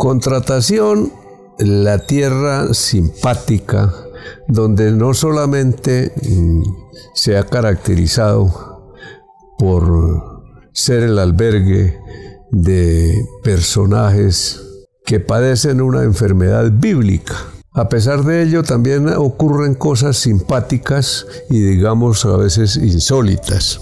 Contratación, la tierra simpática, donde no solamente mm, se ha caracterizado por ser el albergue de personajes que padecen una enfermedad bíblica. A pesar de ello, también ocurren cosas simpáticas y digamos a veces insólitas.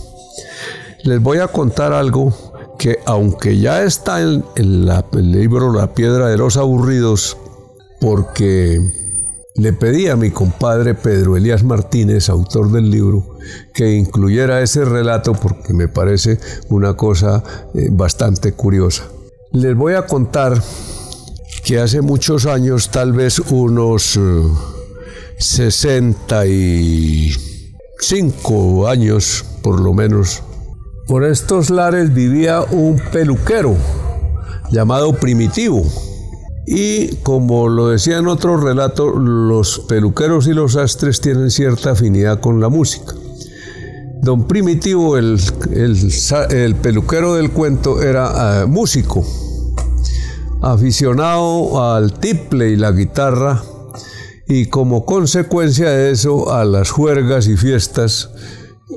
Les voy a contar algo que aunque ya está en, el libro La piedra de los aburridos, porque le pedí a mi compadre Pedro Elías Martínez, autor del libro, que incluyera ese relato porque me parece una cosa eh, bastante curiosa. Les voy a contar que hace muchos años, tal vez unos 65 eh, años por lo menos, por estos lares vivía un peluquero llamado Primitivo. Y como lo decía en otro relato, los peluqueros y los astres tienen cierta afinidad con la música. Don Primitivo, el, peluquero del cuento, era eh, músico, aficionado al tiple y la guitarra, y como consecuencia de eso a las juergas y fiestas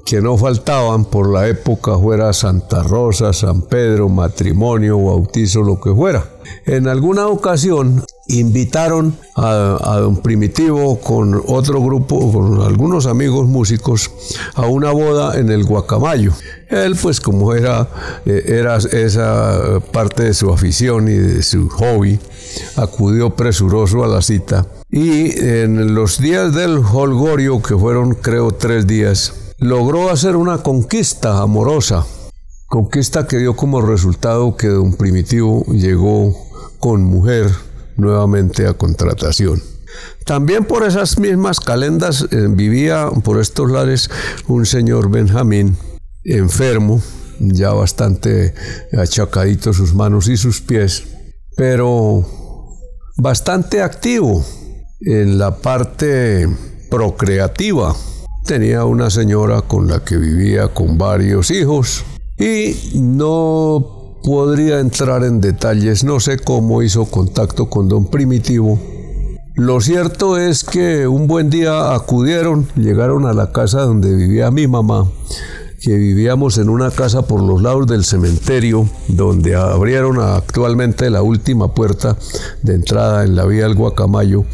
que no faltaban por la época, fuera Santa Rosa, San Pedro, matrimonio, bautizo, lo que fuera. En alguna ocasión invitaron a, don Primitivo con otro grupo, con algunos amigos músicos, a una boda en el Guacamayo. Él, pues como era, eh, era esa parte de su afición y de su hobby, acudió presuroso a la cita. Y en los días del holgorio, que fueron creo tres días, logró hacer una conquista amorosa, conquista que dio como resultado que don Primitivo llegó con mujer nuevamente a contratación. También por esas mismas calendas eh, vivía por estos lares un señor Benjamín, enfermo, ya bastante achacadito sus manos y sus pies, pero bastante activo en la parte procreativa Tenía una señora con la que vivía con varios hijos y no podría entrar en detalles, no sé cómo hizo contacto con don Primitivo. Lo cierto es que un buen día acudieron, llegaron a la casa donde vivía mi mamá que vivíamos en una casa por los lados del cementerio, donde abrieron actualmente la última puerta de entrada en la vía del Guacamayo,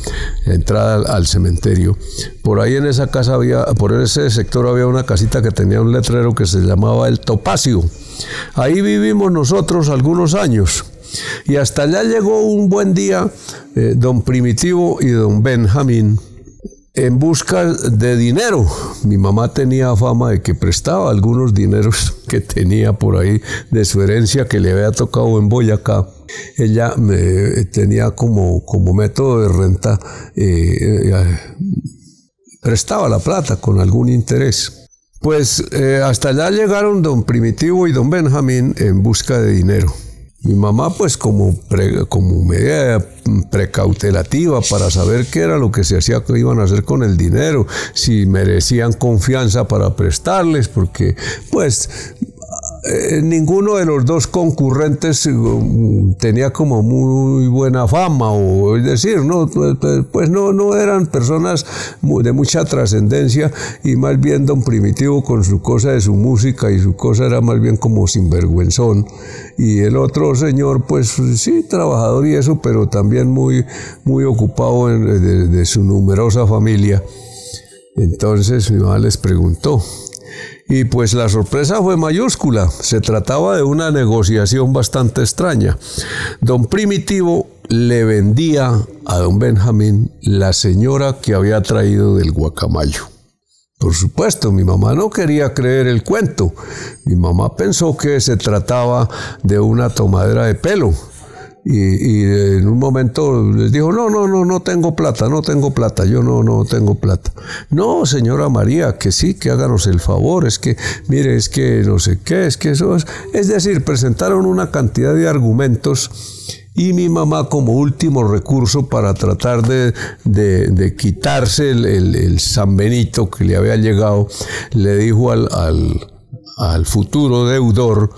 entrada al cementerio. Por ahí en esa casa había, por ese sector había una casita que tenía un letrero que se llamaba El Topacio. Ahí vivimos nosotros algunos años. Y hasta allá llegó un buen día eh, don Primitivo y don Benjamín en busca de dinero. Mi mamá tenía fama de que prestaba algunos dineros que tenía por ahí de su herencia que le había tocado en Boyacá. Ella me, tenía como, como método de renta, eh, eh, prestaba la plata con algún interés. Pues eh, hasta allá llegaron don Primitivo y don Benjamín en busca de dinero. Mi mamá, pues como, como medida precautelativa para saber qué era lo que se hacía, que iban a hacer con el dinero, si merecían confianza para prestarles, porque pues eh, ninguno de los dos concurrentes eh, tenía como muy buena fama, o es decir, no, pues, pues no, no eran personas de mucha trascendencia y más bien don Primitivo con su cosa de su música y su cosa era más bien como sinvergüenzón y el otro señor pues sí, trabajador y eso, pero también muy, muy ocupado de, de su numerosa familia. Entonces mi mamá les preguntó, y pues la sorpresa fue mayúscula. Se trataba de una negociación bastante extraña. Don Primitivo le vendía a don Benjamín la señora que había traído del guacamayo. Por supuesto, mi mamá no quería creer el cuento. Mi mamá pensó que se trataba de una tomadera de pelo y, en un momento les dijo, no, no, no, no tengo plata, no tengo plata, yo no, no tengo plata. No, señora María, que sí, que háganos el favor, es que, mire, es que no sé qué, es que eso es. Es decir, presentaron una cantidad de argumentos y mi mamá como último recurso para tratar de, quitarse el, San Benito que le había llegado, le dijo al, al futuro deudor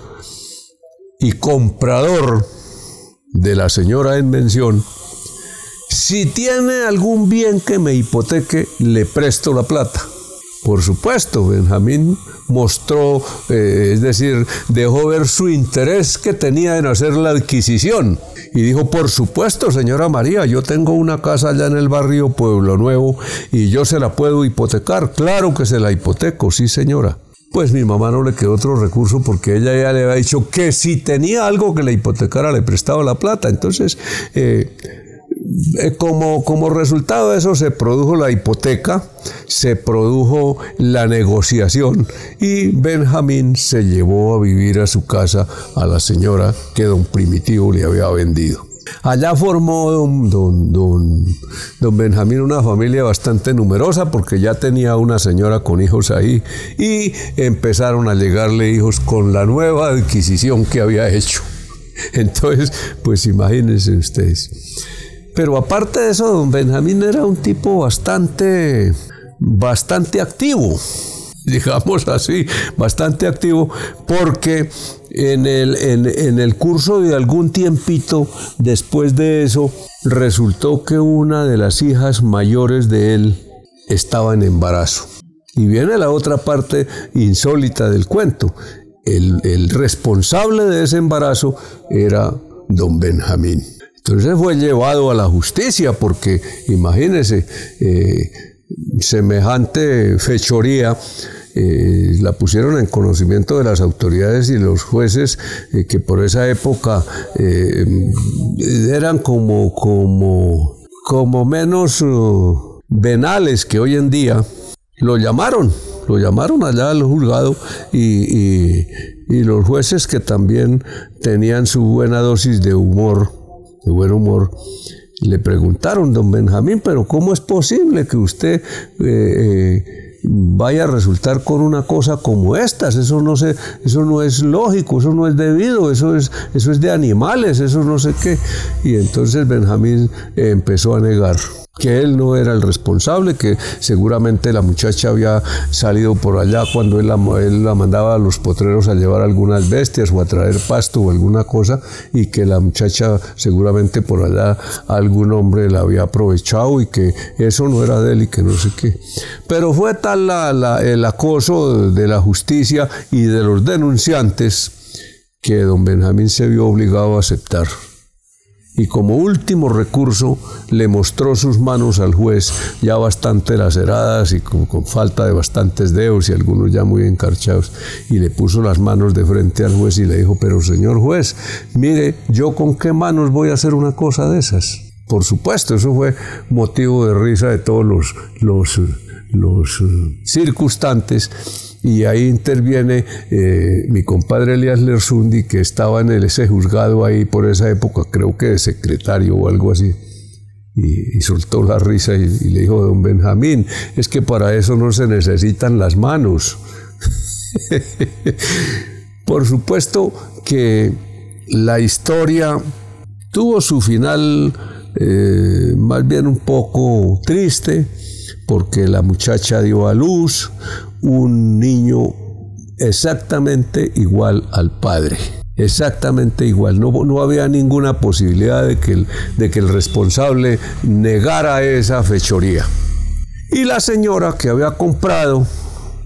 y comprador, de la señora en mención, si tiene algún bien que me hipoteque, le presto la plata. Por supuesto, Benjamín mostró, eh, es decir, dejó ver su interés que tenía en hacer la adquisición. Y dijo, por supuesto, señora María, yo tengo una casa allá en el barrio Pueblo Nuevo y yo se la puedo hipotecar. Claro que se la hipoteco, sí, señora. Pues mi mamá no le quedó otro recurso porque ella ya le había dicho que si tenía algo que le hipotecara le prestaba la plata. Entonces, eh, eh, como, como resultado de eso se produjo la hipoteca, se produjo la negociación y Benjamín se llevó a vivir a su casa a la señora que don Primitivo le había vendido. Allá formó don, don, don, Benjamín una familia bastante numerosa porque ya tenía una señora con hijos ahí y empezaron a llegarle hijos con la nueva adquisición que había hecho. Entonces, pues imagínense ustedes. Pero aparte de eso, don Benjamín era un tipo bastante, bastante activo, digamos así, bastante activo, porque en el, en, el curso de algún tiempito después de eso, resultó que una de las hijas mayores de él estaba en embarazo. Y viene la otra parte insólita del cuento. El, el responsable de ese embarazo era don Benjamín. Entonces fue llevado a la justicia porque imagínense, eh, semejante fechoría. Eh, la pusieron en conocimiento de las autoridades y los jueces eh, que por esa época eran como, como, como menos venales que hoy en día, lo llamaron, lo llamaron allá al juzgado y los jueces que también tenían su buena dosis de humor de buen humor, le preguntaron, don Benjamín, pero ¿cómo es posible que usted eh, eh, vaya a resultar con una cosa como estas? Eso no, se, eso no es lógico, eso no es debido, eso es, eso es de animales, eso no sé qué. Y entonces Benjamín empezó a negar que él no era el responsable, que seguramente la muchacha había salido por allá cuando él la, él la, mandaba a los potreros a llevar algunas bestias o a traer pasto o alguna cosa, y que la muchacha seguramente por allá algún hombre la había aprovechado y que eso no era de él y que no sé qué. Pero fue tal el acoso de la justicia y de los denunciantes que don Benjamín se vio obligado a aceptar y como último recurso le mostró sus manos al juez ya bastante laceradas y con, falta de bastantes dedos y algunos ya muy encarchados y le puso las manos de frente al juez y le dijo, pero señor juez, mire, yo con qué manos voy a hacer una cosa de esas. Por supueto, eso fue motivo de risa de todos los, los eh, circunstantes y ahí interviene eh, mi compadre Elias Lersundi, que estaba en ese juzgado ahí por esa época, creo que de secretario o algo así. Y, soltó la risa y, le dijo, don Benjamín, es que para eso no se necesitan las manos. por supuesto que la historia tuvo su final eh, más bien un poco triste, porque la muchacha dio a luz un niño exactamente igual al padre. Exactamente igual. No, no había ninguna posibilidad de que, el, de que el responsable negara esa fechoría. Y la señora que había comprado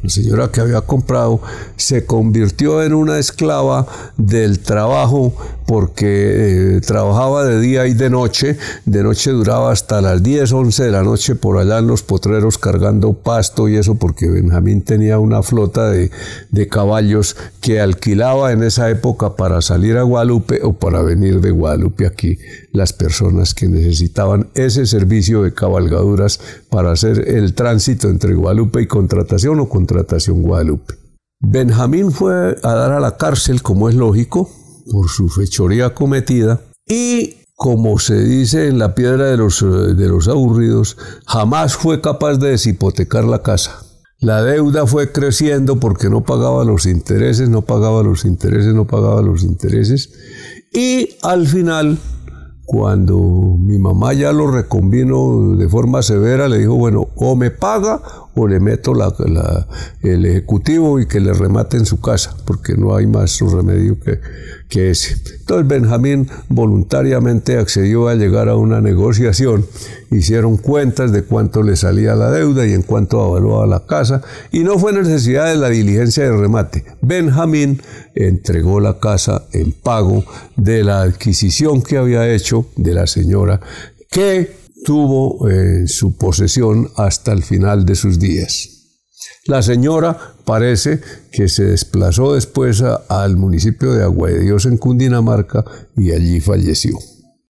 la señora que había comprado, se convirtió en una esclava del trabajo porque eh, trabajaba de día y de noche. De noche duraba hasta las 10, 11 de la noche por allá en los potreros cargando pasto y eso porque Benjamín tenía una flota de, de caballos que alquilaba en esa época para salir a Guadalupe o para venir de Guadalupe aquí las personas que necesitaban ese servicio de cabalgaduras para hacer el tránsito entre Guadalupe y contratación o contratación Guadalupe. Benjamín fue a dar a la cárcel, como es lógico, por su fechoría cometida y como se dice en la piedra de los, de los aburridos, jamás fue capaz de deshipotecar la casa. La deuda fue creciendo porque no pagaba los intereses, no pagaba los intereses, no pagaba los intereses. Y al final cuando mi mamá ya lo reconvino de forma severa, le dijo, bueno, o me paga o le meto el ejecutivo y que le remate en su casa, porque no hay más remedio que, que ese. Entonces Benjamín voluntariamente accedió a llegar a una negociación, hicieron cuentas de cuánto le salía la deuda y en cuánto avaluaba la casa, y no fue necesidad de la diligencia de remate. Benjamín entregó la casa en pago de la adquisición que había hecho de la señora que tuvo en su posesión hasta el final de sus días. La señora parece que se desplazó después al municipio de Agua de Dios en Cundinamarca y allí falleció.